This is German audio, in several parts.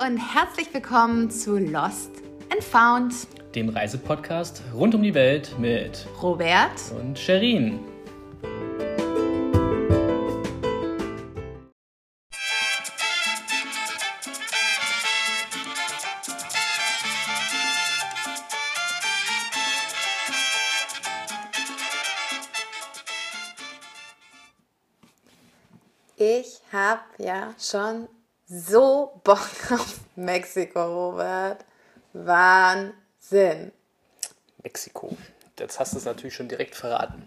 und herzlich willkommen zu Lost and Found, dem Reisepodcast rund um die Welt mit Robert und Sherin. Ich habe ja schon so Bock auf Mexiko, Robert. Wahnsinn. Mexiko. Jetzt hast du es natürlich schon direkt verraten.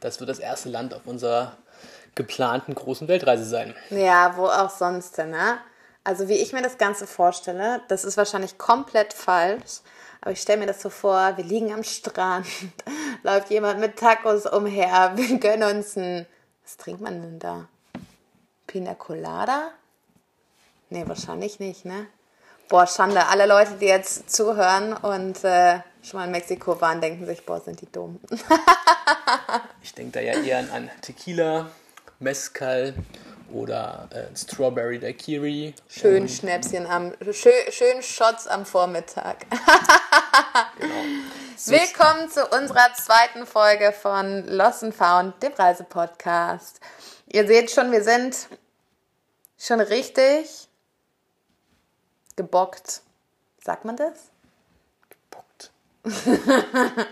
Das wird das erste Land auf unserer geplanten großen Weltreise sein. Ja, wo auch sonst, ne? Also wie ich mir das Ganze vorstelle, das ist wahrscheinlich komplett falsch. Aber ich stelle mir das so vor, wir liegen am Strand, läuft jemand mit Tacos umher, wir gönnen uns ein... Was trinkt man denn da? Pina Colada? Nee, wahrscheinlich nicht, ne? Boah, Schande. Alle Leute, die jetzt zuhören und äh, schon mal in Mexiko waren, denken sich, boah, sind die dumm. ich denke da ja eher an Tequila, Mezcal oder äh, Strawberry Daiquiri. Schön Schnäpschen am, schön, schön Shots am Vormittag. genau. Willkommen zu unserer zweiten Folge von Lost and Found, dem Reisepodcast. Ihr seht schon, wir sind schon richtig gebockt. Sagt man das? Gebockt.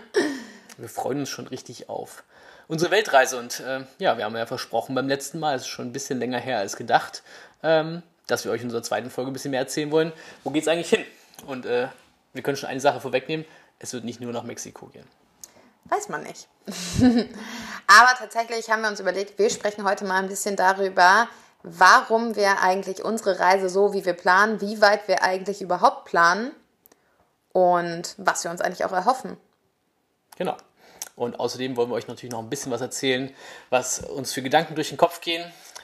wir freuen uns schon richtig auf unsere Weltreise. Und äh, ja, wir haben ja versprochen beim letzten Mal, es ist schon ein bisschen länger her als gedacht, ähm, dass wir euch in unserer zweiten Folge ein bisschen mehr erzählen wollen. Wo geht es eigentlich hin? Und äh, wir können schon eine Sache vorwegnehmen: Es wird nicht nur nach Mexiko gehen. Weiß man nicht. Aber tatsächlich haben wir uns überlegt, wir sprechen heute mal ein bisschen darüber, warum wir eigentlich unsere Reise so, wie wir planen, wie weit wir eigentlich überhaupt planen und was wir uns eigentlich auch erhoffen. Genau. Und außerdem wollen wir euch natürlich noch ein bisschen was erzählen, was uns für Gedanken durch den Kopf gehen.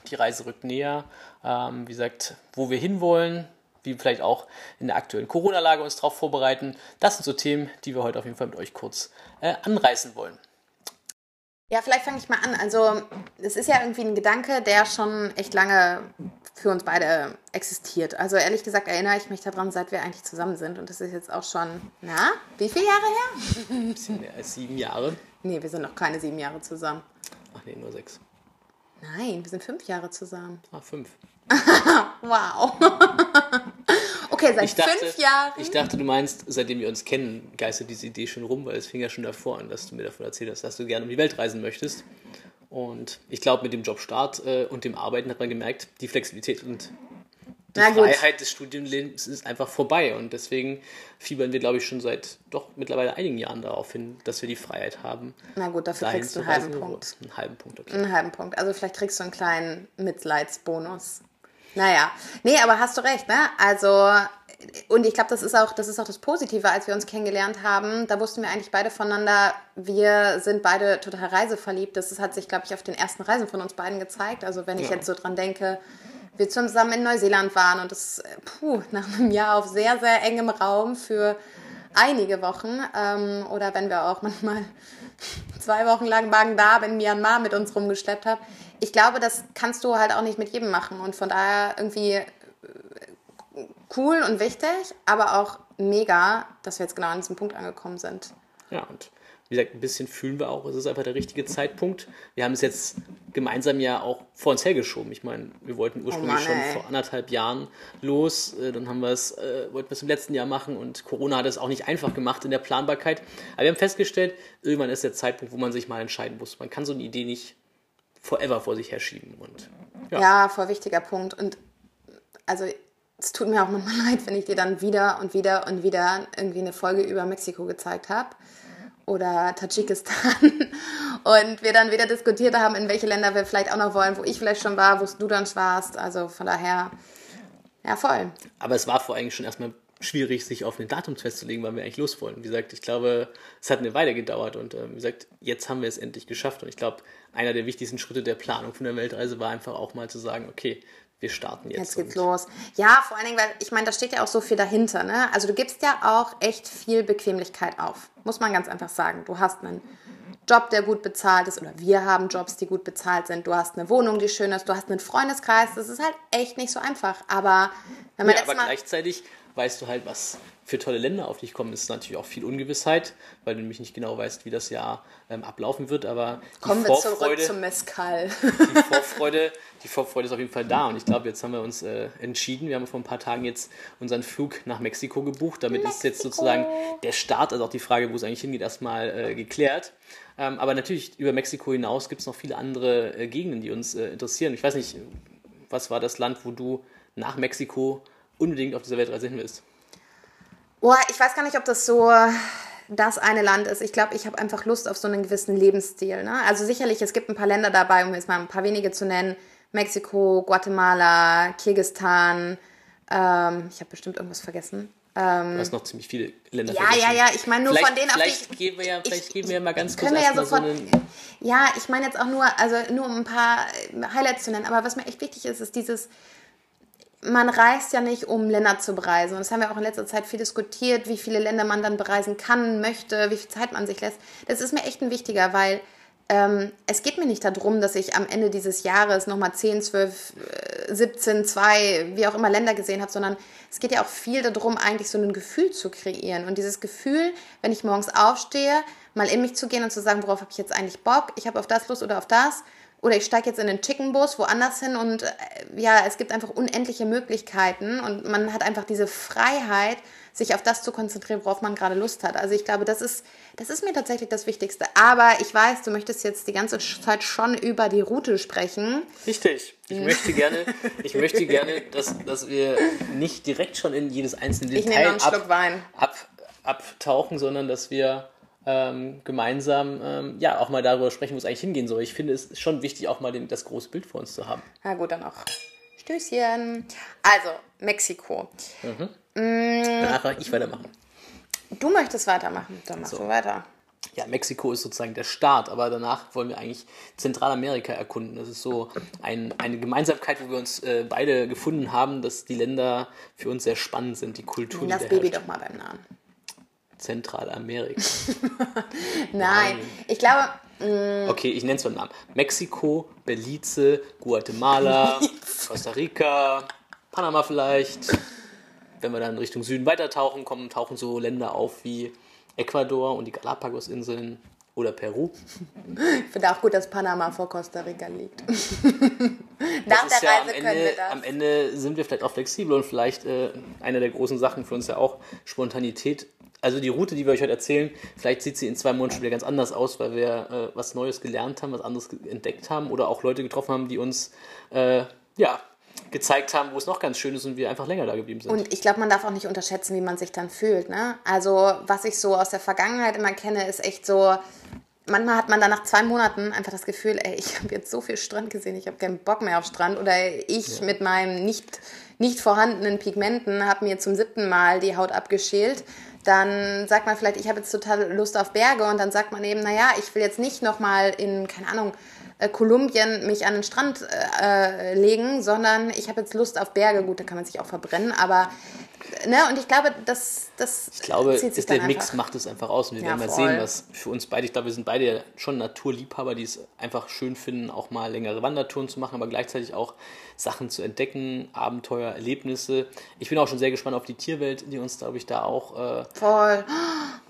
Die Reise rückt näher. Ähm, wie gesagt, wo wir hinwollen, wie wir vielleicht auch in der aktuellen Corona-Lage uns darauf vorbereiten. Das sind so Themen, die wir heute auf jeden Fall mit euch kurz äh, anreißen wollen. Ja, vielleicht fange ich mal an. Also, es ist ja irgendwie ein Gedanke, der schon echt lange für uns beide existiert. Also, ehrlich gesagt, erinnere ich mich daran, seit wir eigentlich zusammen sind. Und das ist jetzt auch schon, na, wie viele Jahre her? Ein bisschen mehr als sieben Jahre. Nee, wir sind noch keine sieben Jahre zusammen. Ach nee, nur sechs. Nein, wir sind fünf Jahre zusammen. Ah, fünf. wow. okay, seit ich dachte, fünf Jahren. Ich dachte, du meinst, seitdem wir uns kennen, geistert diese Idee schon rum, weil es fing ja schon davor an, dass du mir davon erzählt hast, dass du gerne um die Welt reisen möchtest. Und ich glaube, mit dem Jobstart äh, und dem Arbeiten hat man gemerkt, die Flexibilität und die Freiheit des Studienlebens ist einfach vorbei. Und deswegen fiebern wir, glaube ich, schon seit doch mittlerweile einigen Jahren darauf hin, dass wir die Freiheit haben. Na gut, dafür kriegst du einen halben Punkt. Einen halben Punkt, okay. Einen halben Punkt. Also vielleicht kriegst du einen kleinen Mitleidsbonus. Naja, nee, aber hast du recht, ne? Also, und ich glaube, das ist auch, das ist auch das Positive, als wir uns kennengelernt haben. Da wussten wir eigentlich beide voneinander, wir sind beide total reiseverliebt. Das hat sich, glaube ich, auf den ersten Reisen von uns beiden gezeigt. Also, wenn ich ja. jetzt so dran denke, wir zusammen in Neuseeland waren und das, puh, nach einem Jahr auf sehr, sehr engem Raum für einige Wochen. Ähm, oder wenn wir auch manchmal zwei Wochen lang Magen-Darm in Myanmar mit uns rumgeschleppt haben ich glaube, das kannst du halt auch nicht mit jedem machen. Und von daher irgendwie äh, cool und wichtig, aber auch mega, dass wir jetzt genau an diesem Punkt angekommen sind. Ja, und wie gesagt, ein bisschen fühlen wir auch, es ist einfach der richtige Zeitpunkt. Wir haben es jetzt gemeinsam ja auch vor uns hergeschoben. Ich meine, wir wollten ursprünglich oh Mann, schon vor anderthalb Jahren los, äh, dann haben wir es, äh, wollten wir es im letzten Jahr machen und Corona hat es auch nicht einfach gemacht in der Planbarkeit. Aber wir haben festgestellt, irgendwann ist der Zeitpunkt, wo man sich mal entscheiden muss. Man kann so eine Idee nicht forever vor sich herschieben. Und, ja. ja, voll wichtiger Punkt. Und also es tut mir auch manchmal leid, wenn ich dir dann wieder und wieder und wieder irgendwie eine Folge über Mexiko gezeigt habe oder Tadschikistan und wir dann wieder diskutiert haben, in welche Länder wir vielleicht auch noch wollen, wo ich vielleicht schon war, wo du dann warst. Also von daher, ja, voll. Aber es war vor allem schon erstmal schwierig, sich auf ein Datum festzulegen, wann wir eigentlich los wollen. Wie gesagt, ich glaube, es hat eine Weile gedauert und äh, wie gesagt, jetzt haben wir es endlich geschafft. Und ich glaube, einer der wichtigsten Schritte der Planung von der Weltreise war einfach auch mal zu sagen, okay, wir starten jetzt. Jetzt geht's los. Ja, vor allen Dingen, weil ich meine, da steht ja auch so viel dahinter. Ne? Also du gibst ja auch echt viel Bequemlichkeit auf, muss man ganz einfach sagen. Du hast einen Job, der gut bezahlt ist, oder wir haben Jobs, die gut bezahlt sind. Du hast eine Wohnung, die schön ist, du hast einen Freundeskreis. Das ist halt echt nicht so einfach. Aber Ja, aber gleichzeitig weißt du halt, was für tolle Länder auf dich kommen. Es ist natürlich auch viel Ungewissheit, weil du nämlich nicht genau weißt, wie das Jahr ähm, ablaufen wird. Aber kommen wir zurück zum Mescal. die Vorfreude, die Vorfreude ist auf jeden Fall da. Und ich glaube, jetzt haben wir uns äh, entschieden. Wir haben vor ein paar Tagen jetzt unseren Flug nach Mexiko gebucht. Damit Mexiko. ist jetzt sozusagen der Start, also auch die Frage, wo es eigentlich hingeht, erstmal äh, geklärt. Ähm, aber natürlich über Mexiko hinaus gibt es noch viele andere äh, Gegenden, die uns äh, interessieren. Ich weiß nicht, was war das Land, wo du nach Mexiko unbedingt auf dieser Weltreise hin willst? Oh, ich weiß gar nicht, ob das so das eine Land ist. Ich glaube, ich habe einfach Lust auf so einen gewissen Lebensstil. Ne? Also sicherlich, es gibt ein paar Länder dabei, um jetzt mal ein paar wenige zu nennen. Mexiko, Guatemala, Kirgistan. Ähm, ich habe bestimmt irgendwas vergessen. Ähm, du hast noch ziemlich viele Länder Ja, vergessen. ja, ja. Ich meine nur vielleicht, von denen, auf vielleicht die geben wir ja, Vielleicht ich, geben wir ja mal ganz kurz wir ja sofort, so Ja, ich meine jetzt auch nur, also nur um ein paar Highlights zu nennen. Aber was mir echt wichtig ist, ist dieses man reist ja nicht, um Länder zu bereisen. Und das haben wir auch in letzter Zeit viel diskutiert, wie viele Länder man dann bereisen kann, möchte, wie viel Zeit man sich lässt. Das ist mir echt ein wichtiger, weil ähm, es geht mir nicht darum, dass ich am Ende dieses Jahres nochmal 10, 12, 17, 2, wie auch immer Länder gesehen habe, sondern es geht ja auch viel darum, eigentlich so ein Gefühl zu kreieren. Und dieses Gefühl, wenn ich morgens aufstehe, mal in mich zu gehen und zu sagen, worauf habe ich jetzt eigentlich Bock, ich habe auf das Lust oder auf das oder ich steige jetzt in den Chickenbus woanders hin und äh, ja, es gibt einfach unendliche Möglichkeiten und man hat einfach diese Freiheit, sich auf das zu konzentrieren, worauf man gerade Lust hat. Also ich glaube, das ist, das ist mir tatsächlich das Wichtigste. Aber ich weiß, du möchtest jetzt die ganze Zeit schon über die Route sprechen. Richtig. Ich möchte gerne, ich möchte gerne, dass, dass wir nicht direkt schon in jedes einzelne Detail ich nehme einen Schluck ab, Wein. Ab, abtauchen, sondern dass wir ähm, gemeinsam ähm, ja auch mal darüber sprechen, wo es eigentlich hingehen soll. Ich finde, es ist schon wichtig, auch mal den, das große Bild vor uns zu haben. Na gut, dann auch. Stößchen. Also, Mexiko. Mhm. Mm. Danach ich weitermachen. Du möchtest weitermachen, dann machst so. du weiter. Ja, Mexiko ist sozusagen der Start, aber danach wollen wir eigentlich Zentralamerika erkunden. Das ist so ein, eine Gemeinsamkeit, wo wir uns äh, beide gefunden haben, dass die Länder für uns sehr spannend sind, die Kultur. Das Baby doch mal beim Namen. Zentralamerika. Nein. Nein, ich glaube. Mm. okay, ich nenne es beim Namen. Mexiko, Belize, Guatemala, Costa Rica, Panama vielleicht. Wenn wir dann Richtung Süden weitertauchen, kommen, tauchen so Länder auf wie Ecuador und die Galapagos-Inseln oder Peru. Ich finde auch gut, dass Panama vor Costa Rica liegt. Nach der ja Reise Ende, können wir das. Am Ende sind wir vielleicht auch flexibel und vielleicht äh, eine der großen Sachen für uns ja auch Spontanität also die Route, die wir euch heute erzählen, vielleicht sieht sie in zwei Monaten schon wieder ganz anders aus, weil wir äh, was Neues gelernt haben, was anderes entdeckt haben oder auch Leute getroffen haben, die uns äh, ja, gezeigt haben, wo es noch ganz schön ist und wir einfach länger da geblieben sind. Und ich glaube, man darf auch nicht unterschätzen, wie man sich dann fühlt. Ne? Also was ich so aus der Vergangenheit immer kenne, ist echt so, manchmal hat man dann nach zwei Monaten einfach das Gefühl, ey, ich habe jetzt so viel Strand gesehen, ich habe keinen Bock mehr auf Strand. Oder ich ja. mit meinem nicht, nicht vorhandenen Pigmenten habe mir zum siebten Mal die Haut abgeschält dann sagt man vielleicht, ich habe jetzt total Lust auf Berge und dann sagt man eben, naja, ich will jetzt nicht nochmal in, keine Ahnung, äh, Kolumbien mich an den Strand äh, äh, legen, sondern ich habe jetzt Lust auf Berge. Gut, da kann man sich auch verbrennen, aber ne, und ich glaube, das, das ich glaube, ist der Mix macht es einfach aus und wir ja, werden mal voll. sehen, was für uns beide, ich glaube, wir sind beide schon Naturliebhaber, die es einfach schön finden, auch mal längere Wandertouren zu machen, aber gleichzeitig auch Sachen zu entdecken, Abenteuer, Erlebnisse. Ich bin auch schon sehr gespannt auf die Tierwelt, die uns, glaube ich, da auch äh, voll.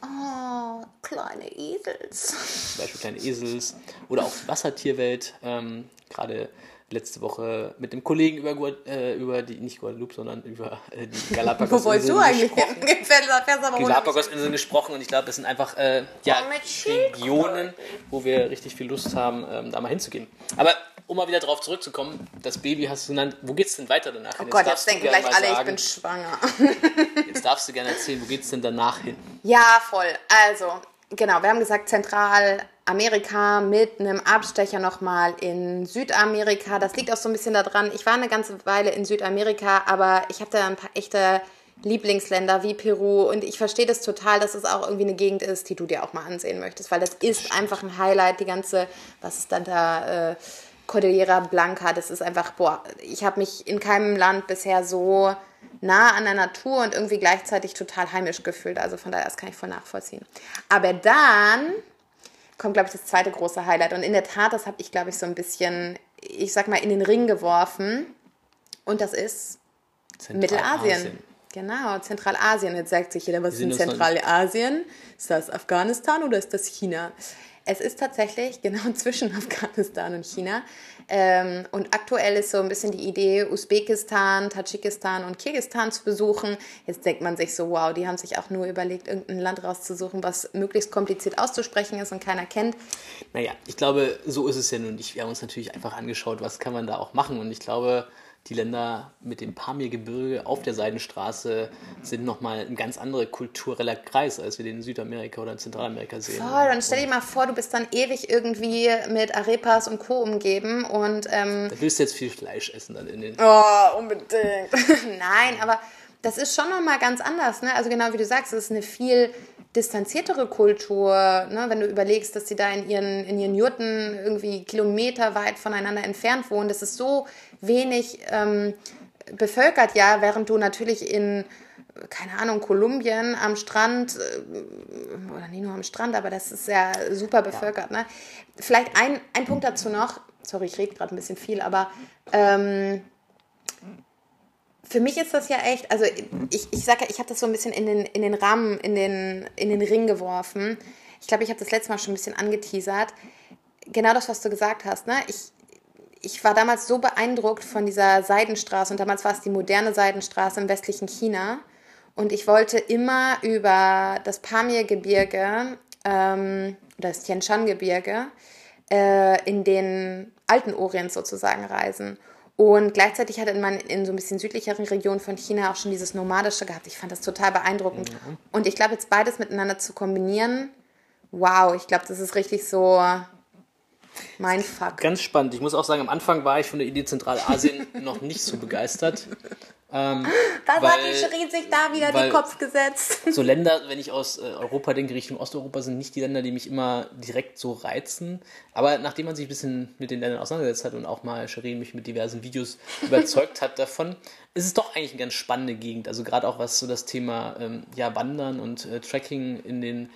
Oh, kleine Esels. Zum Beispiel kleine Esels oder auch die Wassertierwelt. Ähm, Gerade letzte Woche mit dem Kollegen über, äh, über die, nicht Guadeloupe, sondern über äh, die Galapagos-Inseln gesprochen und ich glaube, das sind einfach äh, ja, Regionen, wo wir richtig viel Lust haben, ähm, da mal hinzugehen. Aber um mal wieder darauf zurückzukommen, das Baby hast du genannt, wo geht es denn weiter danach hin? Oh Gott, jetzt, jetzt denken gleich alle, sagen, ich bin schwanger. jetzt darfst du gerne erzählen, wo geht es denn danach hin? Ja, voll. Also, genau, wir haben gesagt, Zentralamerika mit einem Abstecher nochmal in Südamerika. Das liegt auch so ein bisschen daran, ich war eine ganze Weile in Südamerika, aber ich habe da ein paar echte Lieblingsländer wie Peru und ich verstehe das total, dass es auch irgendwie eine Gegend ist, die du dir auch mal ansehen möchtest, weil das ist einfach ein Highlight, die ganze, was ist dann da, äh, Cordillera Blanca, das ist einfach, boah, ich habe mich in keinem Land bisher so nah an der Natur und irgendwie gleichzeitig total heimisch gefühlt. Also von daher, das kann ich voll nachvollziehen. Aber dann kommt, glaube ich, das zweite große Highlight. Und in der Tat, das habe ich, glaube ich, so ein bisschen, ich sag mal, in den Ring geworfen. Und das ist Mittelasien. Genau, Zentralasien. Jetzt sagt sich jeder, was ist in Zentralasien? Ist das Afghanistan oder ist das China? Es ist tatsächlich genau zwischen Afghanistan und China. Ähm, und aktuell ist so ein bisschen die Idee, Usbekistan, Tadschikistan und Kirgistan zu besuchen. Jetzt denkt man sich so, wow, die haben sich auch nur überlegt, irgendein Land rauszusuchen, was möglichst kompliziert auszusprechen ist und keiner kennt. Naja, ich glaube, so ist es ja nun nicht. Wir haben uns natürlich einfach angeschaut, was kann man da auch machen. Und ich glaube, die Länder mit dem Pamirgebirge auf der Seidenstraße sind nochmal ein ganz anderer kultureller Kreis, als wir den in Südamerika oder in Zentralamerika sehen. Voll, und stell dir mal vor, du bist dann ewig irgendwie mit Arepas und Co. umgeben und... Ähm, da willst du jetzt viel Fleisch essen dann in den... Oh, unbedingt. Nein, aber das ist schon nochmal ganz anders, ne? Also genau wie du sagst, es ist eine viel distanziertere Kultur, ne? wenn du überlegst, dass sie da in ihren, in ihren Jurten irgendwie kilometerweit voneinander entfernt wohnen. Das ist so wenig ähm, bevölkert, ja, während du natürlich in keine Ahnung, Kolumbien am Strand, äh, oder nicht nur am Strand, aber das ist ja super bevölkert. Ja. Ne? Vielleicht ein, ein Punkt dazu noch, sorry, ich rede gerade ein bisschen viel, aber ähm, für mich ist das ja echt, also ich, ich sage ich habe das so ein bisschen in den, in den Rahmen, in den, in den Ring geworfen. Ich glaube, ich habe das letzte Mal schon ein bisschen angeteasert. Genau das, was du gesagt hast. Ne? Ich, ich war damals so beeindruckt von dieser Seidenstraße und damals war es die moderne Seidenstraße im westlichen China. Und ich wollte immer über das Pamir-Gebirge ähm, oder das Tian Shan-Gebirge äh, in den alten Orient sozusagen reisen. Und gleichzeitig hat man in so ein bisschen südlicheren Regionen von China auch schon dieses Nomadische gehabt. Ich fand das total beeindruckend. Mhm. Und ich glaube, jetzt beides miteinander zu kombinieren, wow, ich glaube, das ist richtig so mein Fuck. Ganz spannend. Ich muss auch sagen, am Anfang war ich von der Idee Zentralasien noch nicht so begeistert. Ähm, Was weil, hat die Shirin sich da wieder den Kopf gesetzt? So Länder, wenn ich aus äh, Europa denke, Richtung Osteuropa, sind nicht die Länder, die mich immer direkt so reizen. Aber nachdem man sich ein bisschen mit den Ländern auseinandergesetzt hat und auch mal Shirin mich mit diversen Videos überzeugt hat davon, ist es doch eigentlich eine ganz spannende Gegend. Also gerade auch was so das Thema ähm, ja, Wandern und äh, Tracking in den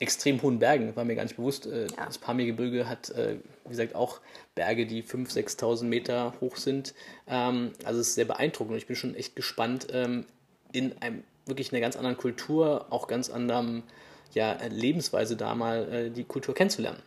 extrem hohen Bergen, war mir gar nicht bewusst. Äh, ja. Das Pamir-Gebirge hat, äh, wie gesagt, auch Berge, die 5.000, 6.000 Meter hoch sind. Ähm, also es ist sehr beeindruckend und ich bin schon echt gespannt, ähm, in einem wirklich einer ganz anderen Kultur, auch ganz anderen ja, Lebensweise da mal äh, die Kultur kennenzulernen.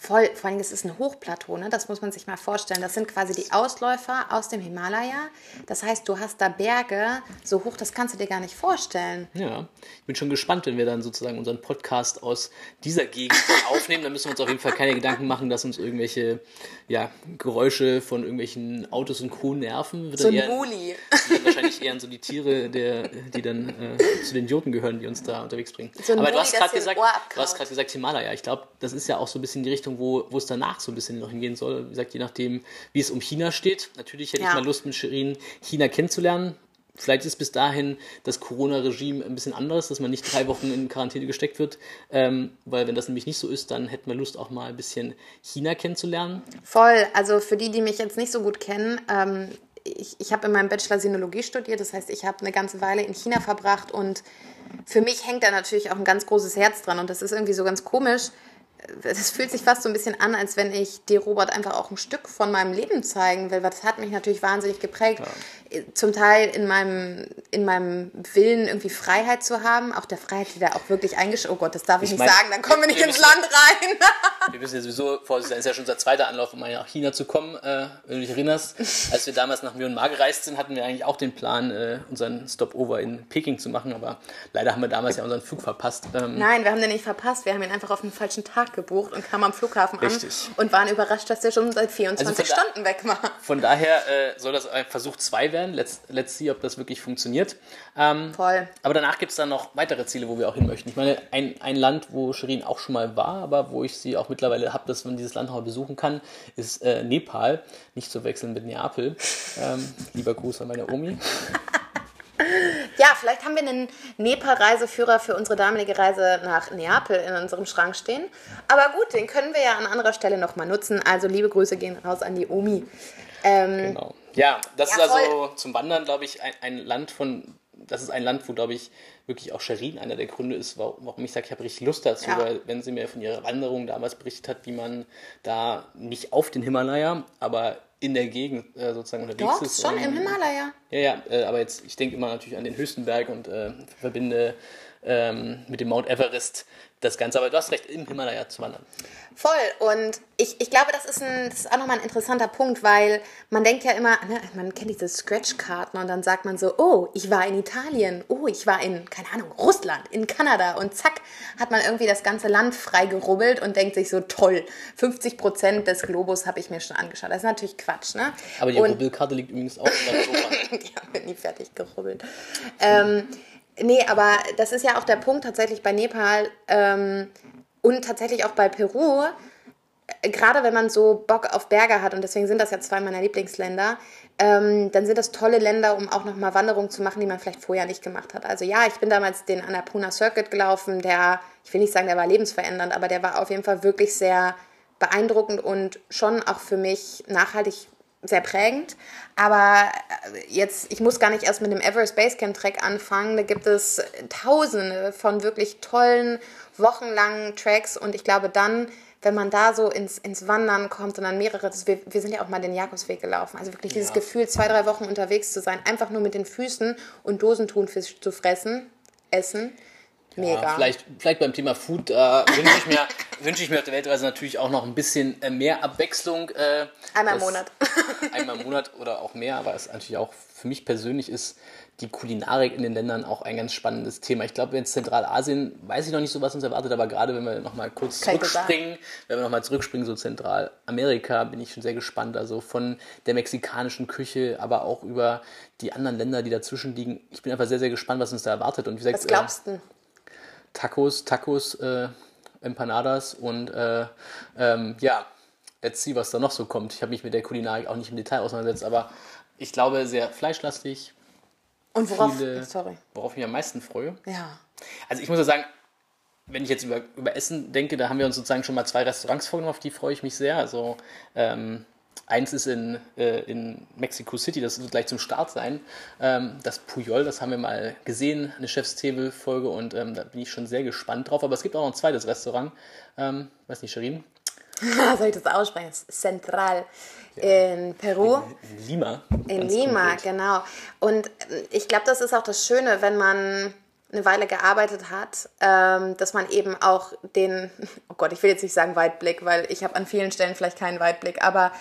Voll, vor allem, es ist ein Hochplateau, ne? das muss man sich mal vorstellen. Das sind quasi die Ausläufer aus dem Himalaya. Das heißt, du hast da Berge so hoch, das kannst du dir gar nicht vorstellen. Ja, ich bin schon gespannt, wenn wir dann sozusagen unseren Podcast aus dieser Gegend aufnehmen. Dann müssen wir uns auf jeden Fall keine Gedanken machen, dass uns irgendwelche ja, Geräusche von irgendwelchen Autos und Co. nerven. Wird so ein Muli. wahrscheinlich eher so die Tiere, der, die dann äh, zu den Idioten gehören, die uns da unterwegs bringen. So Aber Muli, du hast gerade gesagt, gesagt Himalaya. Ich glaube, das ist ja auch so ein bisschen die Richtung, wo, wo es danach so ein bisschen noch hingehen soll. Wie gesagt, je nachdem, wie es um China steht. Natürlich hätte ja. ich mal Lust, mit Shirin China kennenzulernen. Vielleicht ist bis dahin das Corona-Regime ein bisschen anderes, dass man nicht drei Wochen in Quarantäne gesteckt wird. Ähm, weil wenn das nämlich nicht so ist, dann hätten wir Lust auch mal ein bisschen China kennenzulernen. Voll. Also für die, die mich jetzt nicht so gut kennen, ähm, ich, ich habe in meinem Bachelor Sinologie studiert. Das heißt, ich habe eine ganze Weile in China verbracht und für mich hängt da natürlich auch ein ganz großes Herz dran. Und das ist irgendwie so ganz komisch das fühlt sich fast so ein bisschen an, als wenn ich dir, Robert, einfach auch ein Stück von meinem Leben zeigen will, weil das hat mich natürlich wahnsinnig geprägt. Ja zum Teil in meinem, in meinem Willen irgendwie Freiheit zu haben, auch der Freiheit, die da auch wirklich eingeschränkt, oh Gott, das darf ich, ich nicht mein, sagen, dann kommen wir nicht wir ins Land rein. wir wissen ja sowieso, es ist ja schon unser zweiter Anlauf, um nach China zu kommen, äh, wenn du dich erinnerst. Als wir damals nach Myanmar gereist sind, hatten wir eigentlich auch den Plan, äh, unseren Stopover in Peking zu machen, aber leider haben wir damals ja unseren Flug verpasst. Ähm, Nein, wir haben den nicht verpasst, wir haben ihn einfach auf den falschen Tag gebucht und kamen am Flughafen richtig. an und waren überrascht, dass der schon seit 24 also Stunden weg war. Von daher äh, soll das ein Versuch 2 werden, let's, let's see, ob das wirklich funktioniert. Ähm, Voll. Aber danach gibt es dann noch weitere Ziele, wo wir auch hin möchten. Ich meine, ein, ein Land, wo Shirin auch schon mal war, aber wo ich sie auch mittlerweile habe, dass man dieses Land mal besuchen kann, ist äh, Nepal. Nicht zu wechseln mit Neapel. Ähm, lieber Gruß an meine Omi. Ja, vielleicht haben wir einen Nepal-Reiseführer für unsere damalige Reise nach Neapel in unserem Schrank stehen. Aber gut, den können wir ja an anderer Stelle nochmal nutzen. Also liebe Grüße gehen raus an die Omi. Ähm, genau. Ja, das ja, ist also zum Wandern, glaube ich, ein, ein, Land von, das ist ein Land, wo, glaube ich, wirklich auch Sherin einer der Gründe ist, warum ich sage, ich habe richtig Lust dazu, ja. weil wenn sie mir von ihrer Wanderung damals berichtet hat, wie man da nicht auf den Himalaya, aber in der Gegend äh, sozusagen unterwegs Doch, ist. Schon im Himalaya. Ja, ja, äh, aber jetzt, ich denke immer natürlich an den höchsten Berg und äh, verbinde ähm, mit dem Mount Everest das Ganze. Aber du hast recht, im Himalaya zu wandern. Voll. Und ich, ich glaube, das ist, ein, das ist auch nochmal ein interessanter Punkt, weil man denkt ja immer, ne, man kennt diese Scratch-Karten und dann sagt man so, oh, ich war in Italien, oh, ich war in, keine Ahnung, Russland, in Kanada und zack, hat man irgendwie das ganze Land freigerubbelt und denkt sich so, toll, 50 Prozent des Globus habe ich mir schon angeschaut. Das ist natürlich Quatsch, ne? Aber die und, Rubbelkarte liegt übrigens auch in der Sofa. die haben wir nie fertig gerubbelt. Ähm, Nee, aber das ist ja auch der Punkt tatsächlich bei Nepal ähm, und tatsächlich auch bei Peru. Äh, gerade wenn man so Bock auf Berge hat, und deswegen sind das ja zwei meiner Lieblingsländer, ähm, dann sind das tolle Länder, um auch nochmal Wanderungen zu machen, die man vielleicht vorher nicht gemacht hat. Also ja, ich bin damals den Annapurna Circuit gelaufen, der, ich will nicht sagen, der war lebensverändernd, aber der war auf jeden Fall wirklich sehr beeindruckend und schon auch für mich nachhaltig sehr prägend. Aber äh, jetzt, ich muss gar nicht erst mit dem Everest Basecamp Track anfangen. Da gibt es tausende von wirklich tollen, wochenlangen Tracks. Und ich glaube dann, wenn man da so ins, ins Wandern kommt und dann mehrere, wir, wir sind ja auch mal den Jakobsweg gelaufen. Also wirklich dieses ja. Gefühl, zwei, drei Wochen unterwegs zu sein, einfach nur mit den Füßen und Dosentunfisch zu fressen, essen. Mega. Ja, vielleicht, vielleicht beim Thema Food äh, wünsche ich, mir, wünsch ich mir auf der Weltreise natürlich auch noch ein bisschen äh, mehr Abwechslung. Äh, einmal im Monat. einmal im Monat oder auch mehr, aber es natürlich auch für mich persönlich ist die Kulinarik in den Ländern auch ein ganz spannendes Thema. Ich glaube, in Zentralasien weiß ich noch nicht so, was uns erwartet, aber gerade wenn wir nochmal kurz Kann zurückspringen, wenn wir nochmal zurückspringen, so Zentralamerika, bin ich schon sehr gespannt. Also von der mexikanischen Küche, aber auch über die anderen Länder, die dazwischen liegen. Ich bin einfach sehr, sehr gespannt, was uns da erwartet. Und wie gesagt, was glaubst du? Tacos, Tacos, äh, Empanadas und äh, ähm, ja, let's see, was da noch so kommt. Ich habe mich mit der Kulinarik auch nicht im Detail auseinandersetzt, aber ich glaube sehr fleischlastig. Und worauf, viele, sorry. worauf ich mich am meisten freue? Ja. Also ich muss ja sagen, wenn ich jetzt über, über Essen denke, da haben wir uns sozusagen schon mal zwei Restaurants vorgenommen, auf die freue ich mich sehr. Also ähm, Eins ist in, äh, in Mexico City, das wird gleich zum Start sein. Ähm, das Puyol, das haben wir mal gesehen, eine Chefstable-Folge und ähm, da bin ich schon sehr gespannt drauf. Aber es gibt auch noch ein zweites Restaurant. Ähm, weiß nicht, Sherin? Soll ich das aussprechen? Central ja. in Peru. In, in Lima. In Lima, konkret. genau. Und äh, ich glaube, das ist auch das Schöne, wenn man eine Weile gearbeitet hat, ähm, dass man eben auch den, oh Gott, ich will jetzt nicht sagen Weitblick, weil ich habe an vielen Stellen vielleicht keinen Weitblick, aber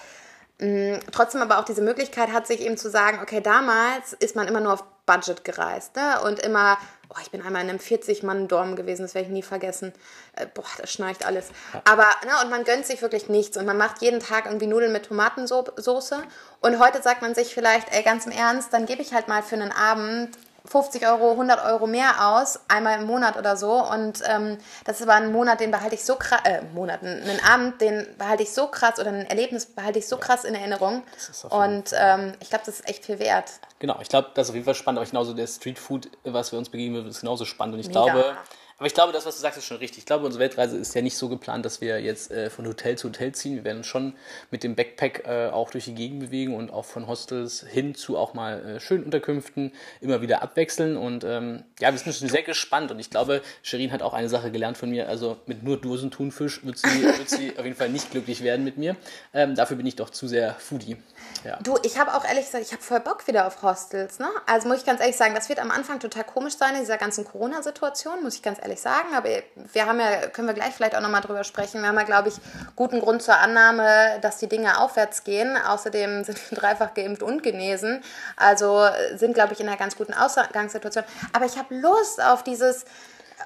trotzdem aber auch diese Möglichkeit hat, sich eben zu sagen, okay, damals ist man immer nur auf Budget gereist ne? und immer, oh, ich bin einmal in einem 40-Mann-Dorm gewesen, das werde ich nie vergessen. Äh, boah, das schnarcht alles. Aber, ne, und man gönnt sich wirklich nichts und man macht jeden Tag irgendwie Nudeln mit Tomatensoße und heute sagt man sich vielleicht, ey, ganz im Ernst, dann gebe ich halt mal für einen Abend 50 Euro, 100 Euro mehr aus, einmal im Monat oder so. Und ähm, das war ein Monat, den behalte ich so krass, äh, Monat, einen Abend, den behalte ich so krass oder ein Erlebnis behalte ich so krass in Erinnerung. Und ähm, ich glaube, das ist echt viel wert. Genau, ich glaube, das ist auf jeden Fall spannend, aber genauso der Streetfood, was wir uns begegnen, ist genauso spannend. Und ich Mega. glaube, aber ich glaube, das, was du sagst, ist schon richtig. Ich glaube, unsere Weltreise ist ja nicht so geplant, dass wir jetzt äh, von Hotel zu Hotel ziehen. Wir werden uns schon mit dem Backpack äh, auch durch die Gegend bewegen und auch von Hostels hin zu auch mal äh, schönen Unterkünften immer wieder abwechseln. Und ähm, ja, wir sind schon sehr gespannt. Und ich glaube, Sherin hat auch eine Sache gelernt von mir. Also mit nur Dosen Thunfisch wird sie, wird sie auf jeden Fall nicht glücklich werden mit mir. Ähm, dafür bin ich doch zu sehr Foodie. Ja. Du, ich habe auch ehrlich gesagt, ich habe voll Bock wieder auf Hostels. Ne? Also muss ich ganz ehrlich sagen, das wird am Anfang total komisch sein in dieser ganzen Corona-Situation, muss ich ganz ehrlich sagen. Aber wir haben ja, können wir gleich vielleicht auch nochmal drüber sprechen. Wir haben ja, glaube ich, guten Grund zur Annahme, dass die Dinge aufwärts gehen. Außerdem sind wir dreifach geimpft und genesen. Also sind, glaube ich, in einer ganz guten Ausgangssituation. Aber ich habe Lust auf dieses.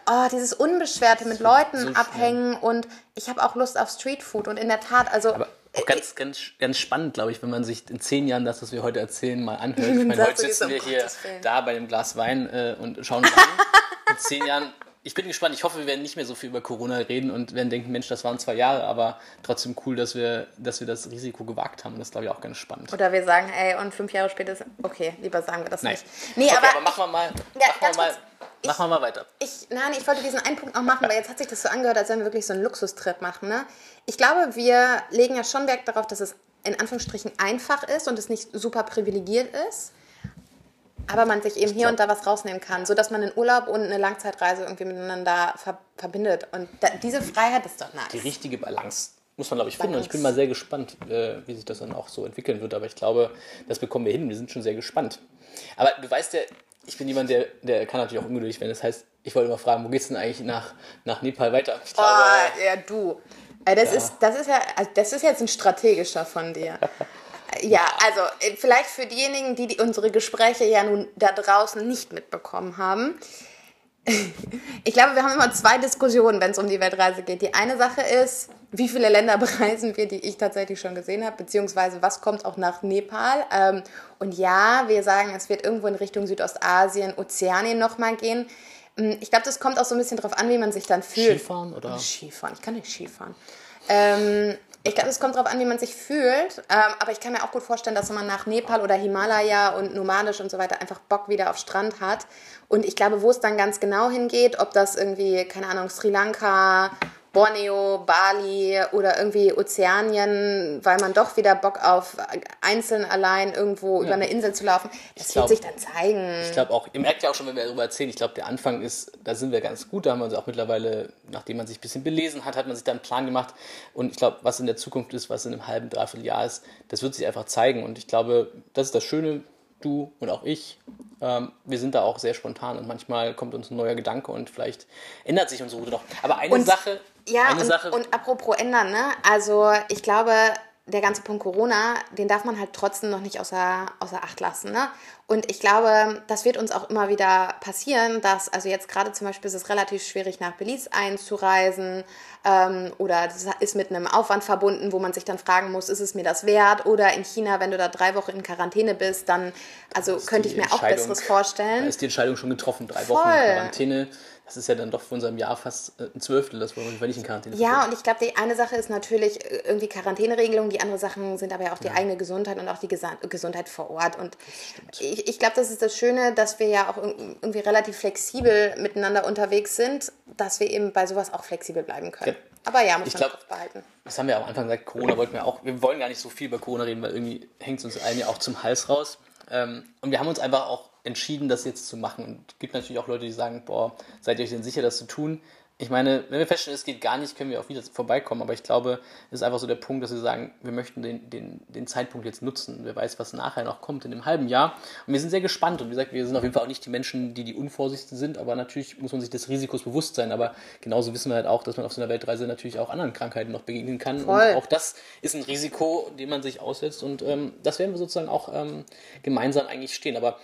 Oh, dieses Unbeschwerte mit Leuten so abhängen und ich habe auch Lust auf Streetfood und in der Tat, also aber auch ganz, ganz, ganz spannend, glaube ich, wenn man sich in zehn Jahren das, was wir heute erzählen, mal anhört. Ich meine, heute sitzen wir hier da bei dem Glas Wein äh, und schauen uns an. in zehn Jahren ich bin gespannt. Ich hoffe, wir werden nicht mehr so viel über Corona reden und werden denken, Mensch, das waren zwei Jahre, aber trotzdem cool, dass wir, dass wir das Risiko gewagt haben. Das glaube ich auch ganz spannend. Oder wir sagen, ey, und fünf Jahre später ist, okay, lieber sagen wir das Nein. nicht. Nee, okay, aber, aber machen wir mal, ja, machen wir mal, ich, machen wir mal weiter. Ich, nein, ich wollte diesen einen Punkt noch machen, weil jetzt hat sich das so angehört, als wenn wir wirklich so einen Luxustrip machen. Ne? Ich glaube, wir legen ja schon Wert darauf, dass es in Anführungsstrichen einfach ist und es nicht super privilegiert ist aber man sich eben hier und da was rausnehmen kann, sodass man einen Urlaub und eine Langzeitreise irgendwie miteinander ver verbindet. Und da, diese Freiheit ist doch nice. Die richtige Balance muss man, glaube ich, finden. Und ich bin mal sehr gespannt, äh, wie sich das dann auch so entwickeln wird. Aber ich glaube, das bekommen wir hin. Wir sind schon sehr gespannt. Aber du weißt ja, ich bin jemand, der, der kann natürlich auch ungeduldig werden. Das heißt, ich wollte immer fragen, wo geht es denn eigentlich nach, nach Nepal weiter? Ich glaube, oh, ja, du. Äh, das, ja. Ist, das, ist ja, also das ist jetzt ein strategischer von dir. Ja, also äh, vielleicht für diejenigen, die, die unsere Gespräche ja nun da draußen nicht mitbekommen haben. Ich glaube, wir haben immer zwei Diskussionen, wenn es um die Weltreise geht. Die eine Sache ist, wie viele Länder bereisen wir, die ich tatsächlich schon gesehen habe, beziehungsweise was kommt auch nach Nepal. Ähm, und ja, wir sagen, es wird irgendwo in Richtung Südostasien, Ozeanien nochmal gehen. Mm, ich glaube, das kommt auch so ein bisschen darauf an, wie man sich dann fühlt. Skifahren oder? Skifahren, ich kann nicht Skifahren. Ähm, ich glaube, es kommt darauf an, wie man sich fühlt. Ähm, aber ich kann mir auch gut vorstellen, dass man nach Nepal oder Himalaya und nomadisch und so weiter einfach Bock wieder auf Strand hat. Und ich glaube, wo es dann ganz genau hingeht, ob das irgendwie, keine Ahnung, Sri Lanka Borneo, Bali oder irgendwie Ozeanien, weil man doch wieder Bock auf einzeln allein irgendwo ja. über eine Insel zu laufen. Das glaub, wird sich dann zeigen. Ich glaube auch, ihr merkt ja auch schon, wenn wir darüber erzählen, ich glaube, der Anfang ist, da sind wir ganz gut. Da haben wir uns auch mittlerweile, nachdem man sich ein bisschen belesen hat, hat man sich dann einen Plan gemacht. Und ich glaube, was in der Zukunft ist, was in einem halben, dreiviertel Jahr ist, das wird sich einfach zeigen. Und ich glaube, das ist das Schöne, du und auch ich ähm, wir sind da auch sehr spontan und manchmal kommt uns ein neuer Gedanke und vielleicht ändert sich unsere Route noch. Aber eine und, Sache. Ja, eine und, Sache, und apropos ändern, ne? Also ich glaube, der ganze Punkt Corona, den darf man halt trotzdem noch nicht außer, außer Acht lassen. Ne? Und ich glaube, das wird uns auch immer wieder passieren, dass, also jetzt gerade zum Beispiel ist es relativ schwierig, nach Belize einzureisen ähm, oder das ist mit einem Aufwand verbunden, wo man sich dann fragen muss, ist es mir das wert? Oder in China, wenn du da drei Wochen in Quarantäne bist, dann, also könnte ich mir auch Besseres vorstellen. Da ist die Entscheidung schon getroffen, drei Voll. Wochen in Quarantäne das ist ja dann doch für unserem Jahr fast äh, ein Zwölftel, das wir nicht in Quarantäne Ja, und ich glaube, die eine Sache ist natürlich äh, irgendwie Quarantäneregelung, die andere Sachen sind aber ja auch die ja. eigene Gesundheit und auch die Gesundheit vor Ort. Und ich, ich glaube, das ist das Schöne, dass wir ja auch irgendwie relativ flexibel miteinander unterwegs sind, dass wir eben bei sowas auch flexibel bleiben können. Ja. Aber ja, muss ich man glaub, behalten. Das haben wir am Anfang gesagt, Corona wollten wir auch, wir wollen gar nicht so viel über Corona reden, weil irgendwie hängt es uns allen ja auch zum Hals raus. Ähm, und wir haben uns einfach auch entschieden, das jetzt zu machen. Und es gibt natürlich auch Leute, die sagen, boah, seid ihr euch denn sicher, das zu tun? ich meine, wenn wir feststellen, es geht gar nicht, können wir auch wieder vorbeikommen. Aber ich glaube, es ist einfach so der Punkt, dass wir sagen, wir möchten den, den, den Zeitpunkt jetzt nutzen. Wer weiß, was nachher noch kommt in einem halben Jahr. Und wir sind sehr gespannt. Und wie gesagt, wir sind auf jeden Fall auch nicht die Menschen, die die unvorsichtigsten sind. Aber natürlich muss man sich des Risikos bewusst sein. Aber genauso wissen wir halt auch, dass man auf so einer Weltreise natürlich auch anderen Krankheiten noch begegnen kann. Voll. Und auch das ist ein Risiko, dem man sich aussetzt. Und ähm, das werden wir sozusagen auch ähm, gemeinsam eigentlich stehen. Aber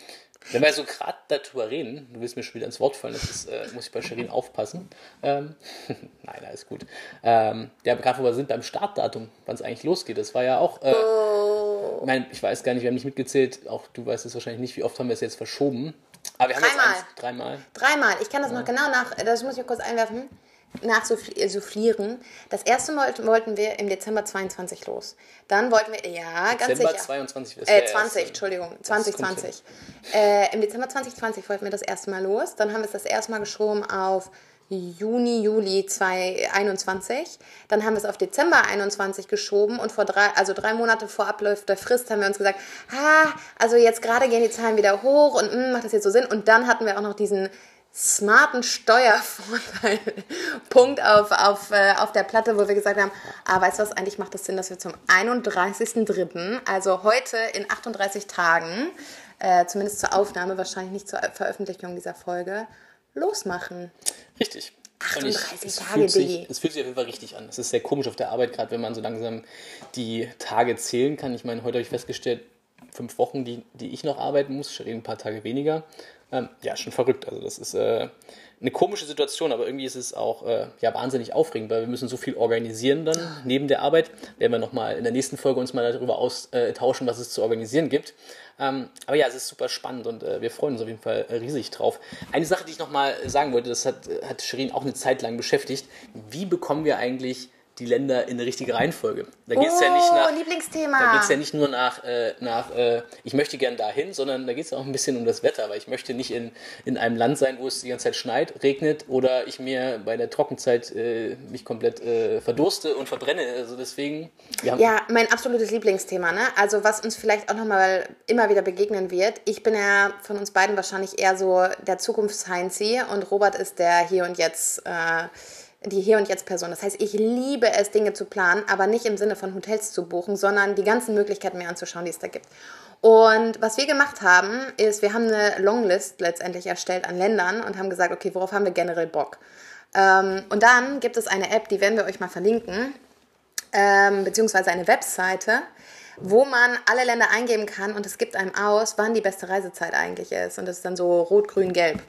wenn wir so gerade darüber reden, du willst mir schon wieder ins Wort fallen, das ist, äh, muss ich bei Sherin aufpassen. Ähm, nein, alles gut. Ähm, ja, gerade wo wir sind beim Startdatum, wann es eigentlich losgeht, das war ja auch. Äh, oh. ich, mein, ich weiß gar nicht, wir haben nicht mitgezählt, auch du weißt es wahrscheinlich nicht, wie oft haben wir es jetzt verschoben. Aber wir haben dreimal. Jetzt eins, dreimal. Dreimal. Ich kann das ja. noch genau nach, das muss ich kurz einwerfen nachsufflieren. Das erste Mal wollten wir im Dezember 22 los. Dann wollten wir, ja, ganz Dezember sicher. 22 ist äh, 20, erste. Entschuldigung, 2020. Äh, Im Dezember 2020 wollten wir das erste Mal los. Dann haben wir es das erste Mal geschoben auf Juni, Juli 2021. Dann haben wir es auf Dezember 21 geschoben und vor drei, also drei Monate vor Ablauf der Frist haben wir uns gesagt, ah, also jetzt gerade gehen die Zahlen wieder hoch und mh, hm, macht das jetzt so Sinn? Und dann hatten wir auch noch diesen smarten Steuervorteil Punkt auf, auf, äh, auf der Platte, wo wir gesagt haben, ah, weißt du was, eigentlich macht es das Sinn, dass wir zum 31.03., also heute in 38 Tagen, äh, zumindest zur Aufnahme, wahrscheinlich nicht zur Veröffentlichung dieser Folge, losmachen. Richtig. 38 ich, Tage, sich, Es fühlt sich auf jeden Fall richtig an. Es ist sehr komisch auf der Arbeit, gerade wenn man so langsam die Tage zählen kann. Ich meine, heute habe ich festgestellt, fünf Wochen, die, die ich noch arbeiten muss, rede ein paar Tage weniger. Ähm, ja, schon verrückt. Also das ist äh, eine komische Situation, aber irgendwie ist es auch äh, ja, wahnsinnig aufregend, weil wir müssen so viel organisieren dann neben der Arbeit. Werden wir nochmal in der nächsten Folge uns mal darüber austauschen, was es zu organisieren gibt. Ähm, aber ja, es ist super spannend und äh, wir freuen uns auf jeden Fall riesig drauf. Eine Sache, die ich nochmal sagen wollte, das hat, hat Shirin auch eine Zeit lang beschäftigt. Wie bekommen wir eigentlich die Länder in eine richtige Reihenfolge. Da geht es oh, ja nicht nach. Lieblingsthema. Da geht es ja nicht nur nach, äh, nach äh, ich möchte gern dahin, sondern da geht es auch ein bisschen um das Wetter, weil ich möchte nicht in, in einem Land sein, wo es die ganze Zeit schneit, regnet oder ich mir bei der Trockenzeit äh, mich komplett äh, verdurste und verbrenne. Also deswegen. ja, mein absolutes Lieblingsthema, ne? Also was uns vielleicht auch nochmal immer wieder begegnen wird. Ich bin ja von uns beiden wahrscheinlich eher so der Zukunfts-Heinzi und Robert ist der hier und jetzt. Die Hier- und Jetzt-Person. Das heißt, ich liebe es, Dinge zu planen, aber nicht im Sinne von Hotels zu buchen, sondern die ganzen Möglichkeiten mir anzuschauen, die es da gibt. Und was wir gemacht haben, ist, wir haben eine Longlist letztendlich erstellt an Ländern und haben gesagt, okay, worauf haben wir generell Bock? Ähm, und dann gibt es eine App, die werden wir euch mal verlinken, ähm, beziehungsweise eine Webseite, wo man alle Länder eingeben kann und es gibt einem aus, wann die beste Reisezeit eigentlich ist. Und das ist dann so rot, grün, gelb.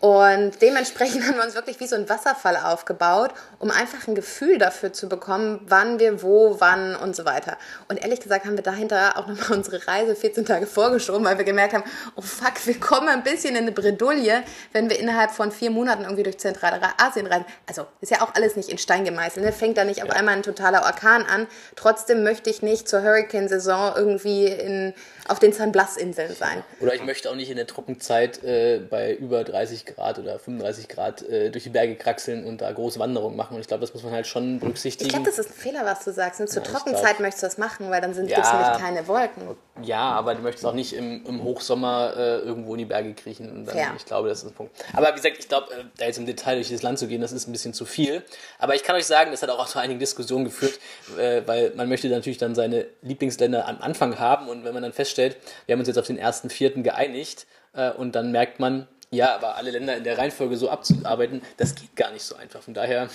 Und dementsprechend haben wir uns wirklich wie so ein Wasserfall aufgebaut, um einfach ein Gefühl dafür zu bekommen, wann wir wo, wann und so weiter. Und ehrlich gesagt haben wir dahinter auch nochmal unsere Reise 14 Tage vorgeschoben, weil wir gemerkt haben, oh fuck, wir kommen ein bisschen in eine Bredouille, wenn wir innerhalb von vier Monaten irgendwie durch Zentralasien reisen. Also ist ja auch alles nicht in Stein gemeißelt. Ne? Fängt da nicht auf einmal ein totaler Orkan an. Trotzdem möchte ich nicht zur Hurricane-Saison irgendwie in, auf den San Blas-Inseln sein. Oder ich möchte auch nicht in der Trockenzeit äh, bei über 30 Grad oder 35 Grad äh, durch die Berge kraxeln und da große Wanderungen machen. Und ich glaube, das muss man halt schon berücksichtigen. Ich glaube, das ist ein Fehler, was du sagst. Und zur ja, Trockenzeit glaub, möchtest du das machen, weil dann ja, gibt es nämlich keine Wolken. Ja, aber du möchtest auch nicht im, im Hochsommer äh, irgendwo in die Berge kriechen. Und dann, ja. Ich glaube, das ist ein Punkt. Aber wie gesagt, ich glaube, äh, da jetzt im Detail durch das Land zu gehen, das ist ein bisschen zu viel. Aber ich kann euch sagen, das hat auch zu einigen Diskussionen geführt, äh, weil man möchte natürlich dann seine Lieblingsländer am Anfang haben. Und wenn man dann feststellt, wir haben uns jetzt auf den ersten Vierten geeinigt äh, und dann merkt man, ja, aber alle Länder in der Reihenfolge so abzuarbeiten, das geht gar nicht so einfach. Von daher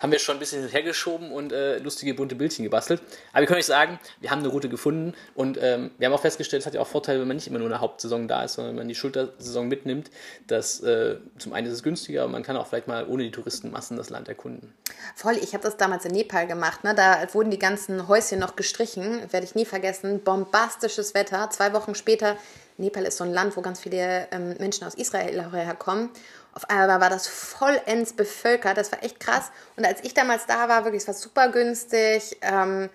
haben wir schon ein bisschen hergeschoben und äh, lustige bunte Bildchen gebastelt. Aber wir können euch sagen, wir haben eine Route gefunden und ähm, wir haben auch festgestellt, es hat ja auch Vorteile, wenn man nicht immer nur in der Hauptsaison da ist, sondern wenn man die Schultersaison mitnimmt. Dass äh, zum einen ist es günstiger, aber man kann auch vielleicht mal ohne die Touristenmassen das Land erkunden. Voll, ich habe das damals in Nepal gemacht. Ne? Da wurden die ganzen Häuschen noch gestrichen, werde ich nie vergessen. Bombastisches Wetter. Zwei Wochen später Nepal ist so ein Land, wo ganz viele ähm, Menschen aus Israel herkommen. Auf einmal war das vollends bevölkert. Das war echt krass. Und als ich damals da war, wirklich, es war super günstig. Ähm,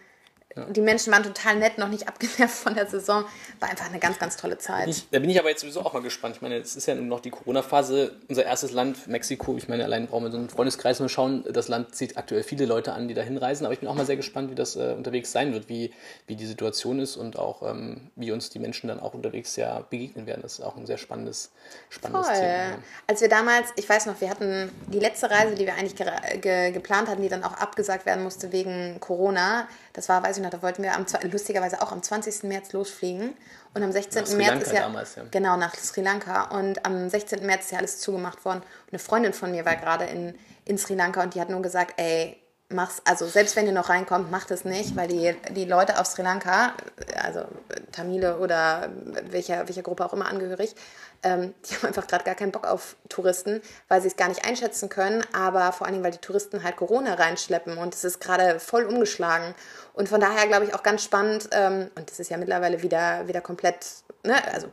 ja. Die Menschen waren total nett, noch nicht abgenervt von der Saison. War einfach eine ganz, ganz tolle Zeit. Ich, da bin ich aber jetzt sowieso auch mal gespannt. Ich meine, es ist ja noch die Corona-Phase. Unser erstes Land, Mexiko. Ich meine, allein brauchen wir so einen Freundeskreis mal schauen. Das Land zieht aktuell viele Leute an, die da hinreisen. Aber ich bin auch mal sehr gespannt, wie das äh, unterwegs sein wird, wie, wie die Situation ist und auch, ähm, wie uns die Menschen dann auch unterwegs ja begegnen werden. Das ist auch ein sehr spannendes, spannendes Voll. Thema. Als wir damals, ich weiß noch, wir hatten die letzte Reise, die wir eigentlich ge ge geplant hatten, die dann auch abgesagt werden musste wegen Corona. Das war, weiß ich noch, da wollten wir am, lustigerweise auch am 20. März losfliegen. Und am 16. Nach März ist ja, damals, ja, Genau, nach Sri Lanka. Und am 16. März ist ja alles zugemacht worden. Und eine Freundin von mir war gerade in, in Sri Lanka und die hat nur gesagt, ey, mach's, also selbst wenn ihr noch reinkommt, macht es nicht, weil die, die Leute auf Sri Lanka, also Tamile oder welcher, welcher Gruppe auch immer angehörig, ähm, die haben einfach gerade gar keinen Bock auf Touristen, weil sie es gar nicht einschätzen können, aber vor allen Dingen, weil die Touristen halt Corona reinschleppen und es ist gerade voll umgeschlagen. Und von daher glaube ich auch ganz spannend, ähm, und das ist ja mittlerweile wieder, wieder komplett, ne, also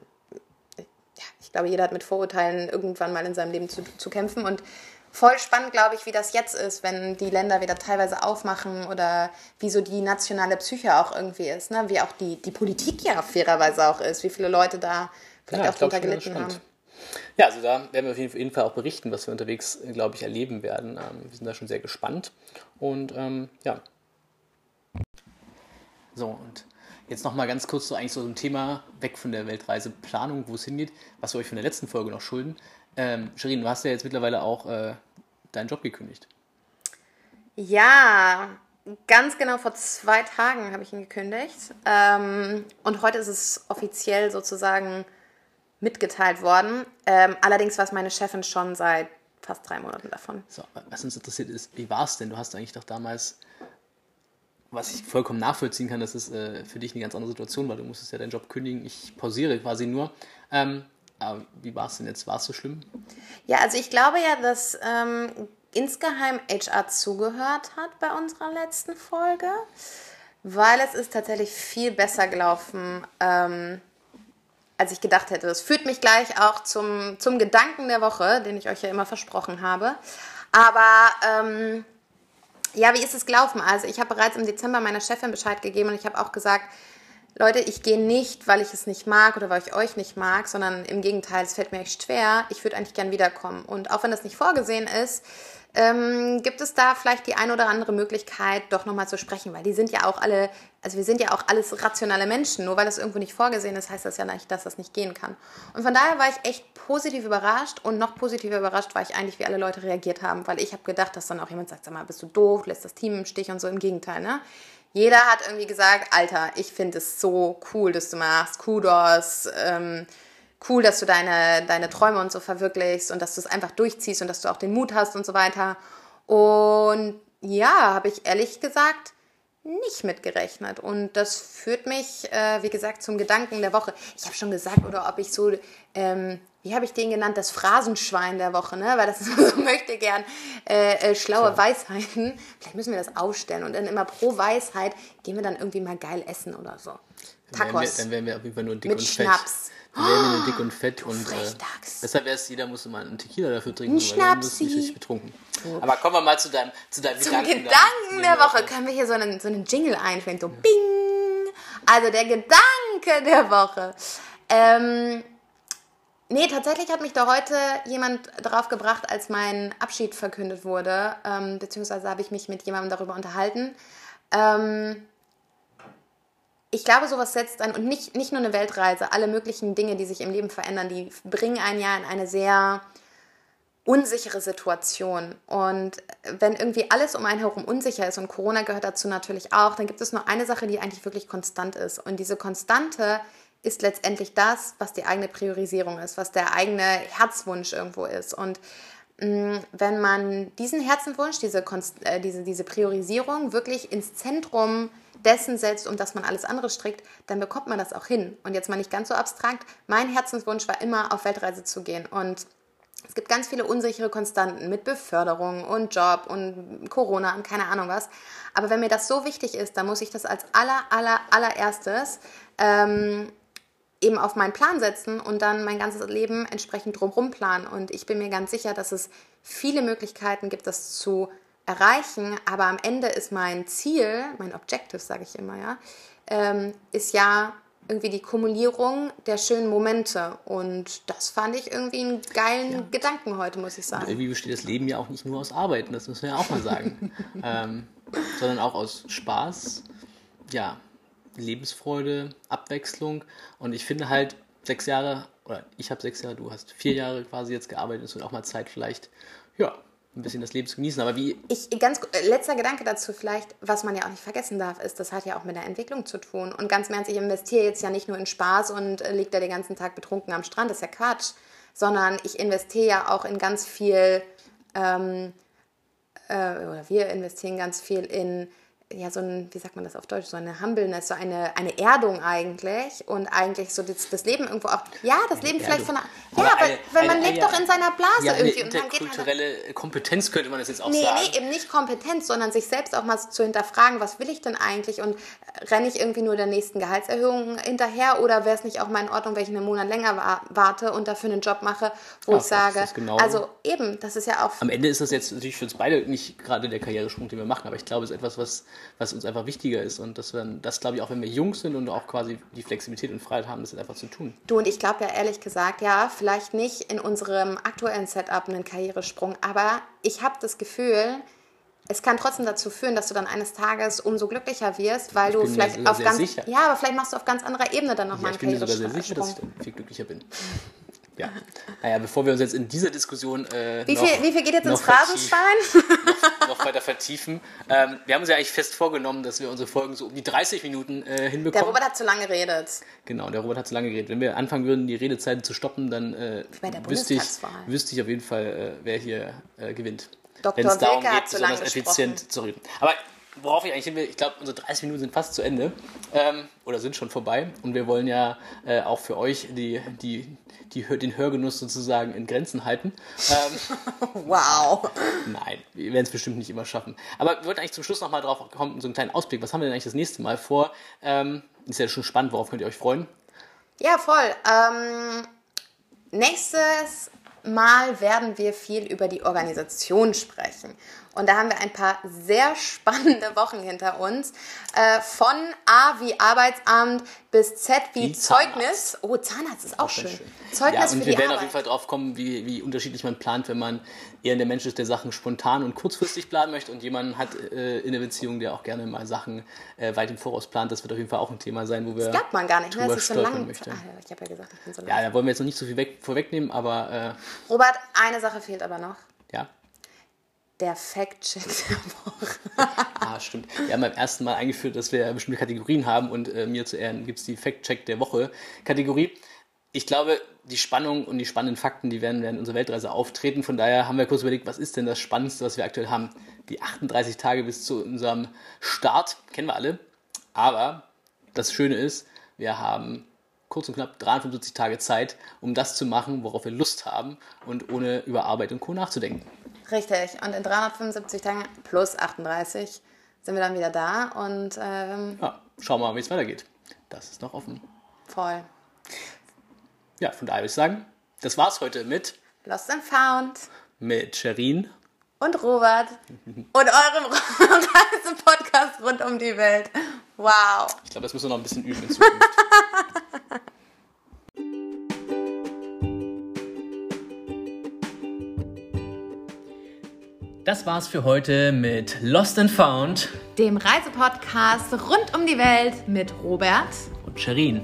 ja, ich glaube, jeder hat mit Vorurteilen irgendwann mal in seinem Leben zu, zu kämpfen und voll spannend, glaube ich, wie das jetzt ist, wenn die Länder wieder teilweise aufmachen oder wie so die nationale Psyche auch irgendwie ist, ne? wie auch die, die Politik ja fairerweise auch ist, wie viele Leute da vielleicht ja, auch drunter gelitten haben. Ja, also da werden wir auf jeden Fall auch berichten, was wir unterwegs, glaube ich, erleben werden. Ähm, wir sind da schon sehr gespannt. Und ähm, ja. So, und jetzt nochmal ganz kurz so eigentlich so ein Thema weg von der Weltreiseplanung, wo es hingeht, was wir euch von der letzten Folge noch schulden. Ähm, Shirin, du hast ja jetzt mittlerweile auch äh, deinen Job gekündigt. Ja, ganz genau vor zwei Tagen habe ich ihn gekündigt. Ähm, und heute ist es offiziell sozusagen mitgeteilt worden. Ähm, allerdings weiß meine Chefin schon seit fast drei Monaten davon. So, was uns interessiert ist, wie war es denn? Du hast eigentlich doch damals, was ich vollkommen nachvollziehen kann, das ist äh, für dich eine ganz andere Situation, weil du musstest ja deinen Job kündigen. Ich pausiere quasi nur. Ähm, aber wie war es denn jetzt? War es so schlimm? Ja, also ich glaube ja, dass ähm, insgeheim HR zugehört hat bei unserer letzten Folge, weil es ist tatsächlich viel besser gelaufen, ähm, als ich gedacht hätte. Das führt mich gleich auch zum, zum Gedanken der Woche, den ich euch ja immer versprochen habe. Aber ähm, ja, wie ist es gelaufen? Also ich habe bereits im Dezember meiner Chefin Bescheid gegeben und ich habe auch gesagt, Leute, ich gehe nicht, weil ich es nicht mag oder weil ich euch nicht mag, sondern im Gegenteil, es fällt mir echt schwer. Ich würde eigentlich gern wiederkommen. Und auch wenn das nicht vorgesehen ist, ähm, gibt es da vielleicht die ein oder andere Möglichkeit, doch nochmal zu sprechen? Weil die sind ja auch alle, also wir sind ja auch alles rationale Menschen. Nur weil das irgendwo nicht vorgesehen ist, heißt das ja nicht, dass das nicht gehen kann. Und von daher war ich echt positiv überrascht und noch positiver überrascht war ich eigentlich, wie alle Leute reagiert haben, weil ich habe gedacht, dass dann auch jemand sagt, sag mal, bist du doof, lässt das Team im Stich und so. Im Gegenteil, ne? Jeder hat irgendwie gesagt, Alter, ich finde es so cool, dass du machst, Kudos, ähm, cool, dass du deine, deine Träume und so verwirklichst und dass du es einfach durchziehst und dass du auch den Mut hast und so weiter. Und ja, habe ich ehrlich gesagt nicht mitgerechnet. Und das führt mich, äh, wie gesagt, zum Gedanken der Woche. Ich habe schon gesagt, oder ob ich so, ähm, wie habe ich den genannt, das Phrasenschwein der Woche, ne? Weil das so möchte gern äh, äh, schlaue so. Weisheiten. Vielleicht müssen wir das aufstellen und dann immer pro Weisheit gehen wir dann irgendwie mal geil essen oder so. Tacos. Dann wären wir, auf jeden Fall nur dick Mit und Schnaps. Fett. Dann wären wir nur dick und fett und äh, deshalb wäre es, jeder musste mal einen Tequila dafür trinken, ein weil dann bist du nicht betrunken. Aber kommen wir mal zu deinem, zu deinem Zum Gedanken, Gedanken der Woche. Können wir hier so einen, so einen Jingle einführen, so bing. Also der Gedanke der Woche. Ähm, nee, tatsächlich hat mich da heute jemand drauf gebracht, als mein Abschied verkündet wurde, ähm, beziehungsweise habe ich mich mit jemandem darüber unterhalten. Ähm, ich glaube, sowas setzt ein, und nicht, nicht nur eine Weltreise, alle möglichen Dinge, die sich im Leben verändern, die bringen einen ja in eine sehr unsichere Situation. Und wenn irgendwie alles um einen herum unsicher ist, und Corona gehört dazu natürlich auch, dann gibt es nur eine Sache, die eigentlich wirklich konstant ist. Und diese Konstante letztendlich das, was die eigene Priorisierung ist, was der eigene Herzwunsch irgendwo ist. Und mh, mm, wenn man diesen Herzenswunsch, diese, äh, diese, diese Priorisierung wirklich ins Zentrum dessen setzt, um das man alles andere strickt, dann bekommt man das auch hin. Und jetzt mal nicht ganz so abstrakt. Mein Herzenswunsch war immer, auf Weltreise zu gehen. Und es gibt ganz viele unsichere Konstanten mit Beförderung und Job und Corona und keine Ahnung was. Aber wenn mir das so wichtig ist, dann muss ich das als aller, aller, allererstes ähm, eben auf meinen Plan setzen und dann mein ganzes Leben entsprechend drumherum planen. Und ich bin mir ganz sicher, dass es viele Möglichkeiten gibt, das zu erreichen, aber am Ende ist mein Ziel, mein Objective, sage ich immer, ja, ähm, ist ja irgendwie die Kumulierung der schönen Momente. Und das fand ich irgendwie einen geilen ja. Gedanken heute, muss ich sagen. Und irgendwie besteht das Leben ja auch nicht nur aus Arbeiten, das müssen wir ja auch mal sagen, ähm, sondern auch aus Spaß, ja, Lebensfreude, Abwechslung. Und ich finde halt, sechs Jahre, oder ich habe sechs Jahre, du hast vier Jahre quasi jetzt gearbeitet, wird auch mal Zeit vielleicht, ja, ein bisschen das Leben zu genießen. Aber wie. Ich, ganz äh, letzter Gedanke dazu vielleicht, was man ja auch nicht vergessen darf, ist, das hat ja auch mit der Entwicklung zu tun. Und ganz im Ernst, ich investiere jetzt ja nicht nur in Spaß und äh, liege da den ganzen Tag betrunken am Strand, das ist ja Quatsch, sondern ich investiere ja auch in ganz viel, ähm, äh, oder wir investieren ganz viel in ja, so ein, wie sagt man das auf Deutsch, so eine Humbleness, so eine, eine Erdung eigentlich und eigentlich so das, das Leben irgendwo auch, ja, das eine Leben Erdung. vielleicht von einer, ja, aber eine, weil man eine, lebt doch in seiner Blase ja, irgendwie. Und geht halt, Kompetenz könnte man das jetzt auch nee, sagen. Nee, eben nicht Kompetenz, sondern sich selbst auch mal zu hinterfragen, was will ich denn eigentlich und renne ich irgendwie nur der nächsten Gehaltserhöhung hinterher oder wäre es nicht auch mal in Ordnung, wenn ich einen Monat länger warte und dafür einen Job mache, wo ja, ich sage, genau. also eben, das ist ja auch... Am Ende ist das jetzt natürlich für uns beide nicht gerade der Karrieresprung, den wir machen, aber ich glaube, es ist etwas, was was uns einfach wichtiger ist. Und dass wir das, glaube ich, auch wenn wir jung sind und auch quasi die Flexibilität und Freiheit haben, das einfach zu tun. Du und ich glaube ja ehrlich gesagt, ja, vielleicht nicht in unserem aktuellen Setup einen Karrieresprung, aber ich habe das Gefühl, es kann trotzdem dazu führen, dass du dann eines Tages umso glücklicher wirst, weil ich du vielleicht auf ganz sicher. ja, aber vielleicht machst du auf ganz anderer Ebene dann nochmal ja, einen Karrieresprung. Ich bin mir sogar sehr sicher, dass ich viel glücklicher bin. Ja. Naja, bevor wir uns jetzt in dieser Diskussion. Äh, wie, viel, wie viel geht jetzt ins Phrasenschwein? Noch, noch, weiter vertiefen. Ähm, wir haben uns ja eigentlich fest vorgenommen, dass wir unsere Folgen so um die 30 Minuten äh, hinbekommen. Der Robert hat zu lange geredet. Genau, der Robert hat zu lange geredet. Wenn wir anfangen würden, die Redezeiten zu stoppen, dann äh, wüsste, ich, wüsste ich auf jeden Fall, äh, wer hier äh, gewinnt. Dr. Wenn es darum geht, besonders effizient zu reden. Aber worauf ich eigentlich hin will, ich glaube, unsere 30 Minuten sind fast zu Ende ähm, oder sind schon vorbei und wir wollen ja äh, auch für euch die, die, die, den Hörgenuss sozusagen in Grenzen halten. Ähm, wow. Nein, wir werden es bestimmt nicht immer schaffen. Aber wir wollten eigentlich zum Schluss nochmal drauf kommen, so einen kleinen Ausblick. Was haben wir denn eigentlich das nächste Mal vor? Ähm, ist ja schon spannend, worauf könnt ihr euch freuen? Ja, voll. Ähm, nächstes Mal werden wir viel über die Organisation sprechen. Und da haben wir ein paar sehr spannende Wochen hinter uns. Äh, von A wie Arbeitsamt bis Z wie, wie Zeugnis. Zahnarzt. Oh, Zahnarzt ist auch, auch schön. schön. Zeugnis ja, und wir werden Arbeit. auf jeden Fall drauf kommen, wie, wie unterschiedlich man plant, wenn man eher der Mensch ist, der Sachen spontan und kurzfristig planen möchte und jemanden hat äh, in der Beziehung, der auch gerne mal Sachen äh, weit im Voraus plant. Das wird auf jeden Fall auch ein Thema sein, wo wir. Das glaubt man gar nicht, ne? Das ist so lang. Möchte. Ach, ich habe ja gesagt, ich bin so lang. Ja, da wollen wir jetzt noch nicht so viel weg, vorwegnehmen, aber. Äh, Robert, eine Sache fehlt aber noch. Der Fact-Check der Woche. ah, stimmt. Wir haben beim ersten Mal eingeführt, dass wir bestimmte Kategorien haben und äh, mir zu Ehren gibt es die Fact-Check der Woche-Kategorie. Ich glaube, die Spannung und die spannenden Fakten, die werden während unserer Weltreise auftreten. Von daher haben wir kurz überlegt, was ist denn das Spannendste, was wir aktuell haben? Die 38 Tage bis zu unserem Start, kennen wir alle. Aber das Schöne ist, wir haben kurz und knapp 375 Tage Zeit, um das zu machen, worauf wir Lust haben und ohne über Arbeit und Co. nachzudenken. Richtig. Und in 375 Tagen plus 38 sind wir dann wieder da und ähm, ja, schauen wir mal, wie es weitergeht. Das ist noch offen. Voll. Ja, von daher würde ich sagen, das war's heute mit Lost and Found. Mit Sherin. Und Robert. und eurem Reisepodcast rund um die Welt. Wow. Ich glaube, das müssen wir noch ein bisschen üben in Zukunft. Das war's für heute mit Lost and Found, dem Reisepodcast rund um die Welt mit Robert und Sherin.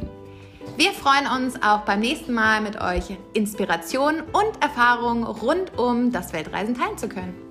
Wir freuen uns auch beim nächsten Mal mit euch Inspirationen und Erfahrungen rund um das Weltreisen teilen zu können.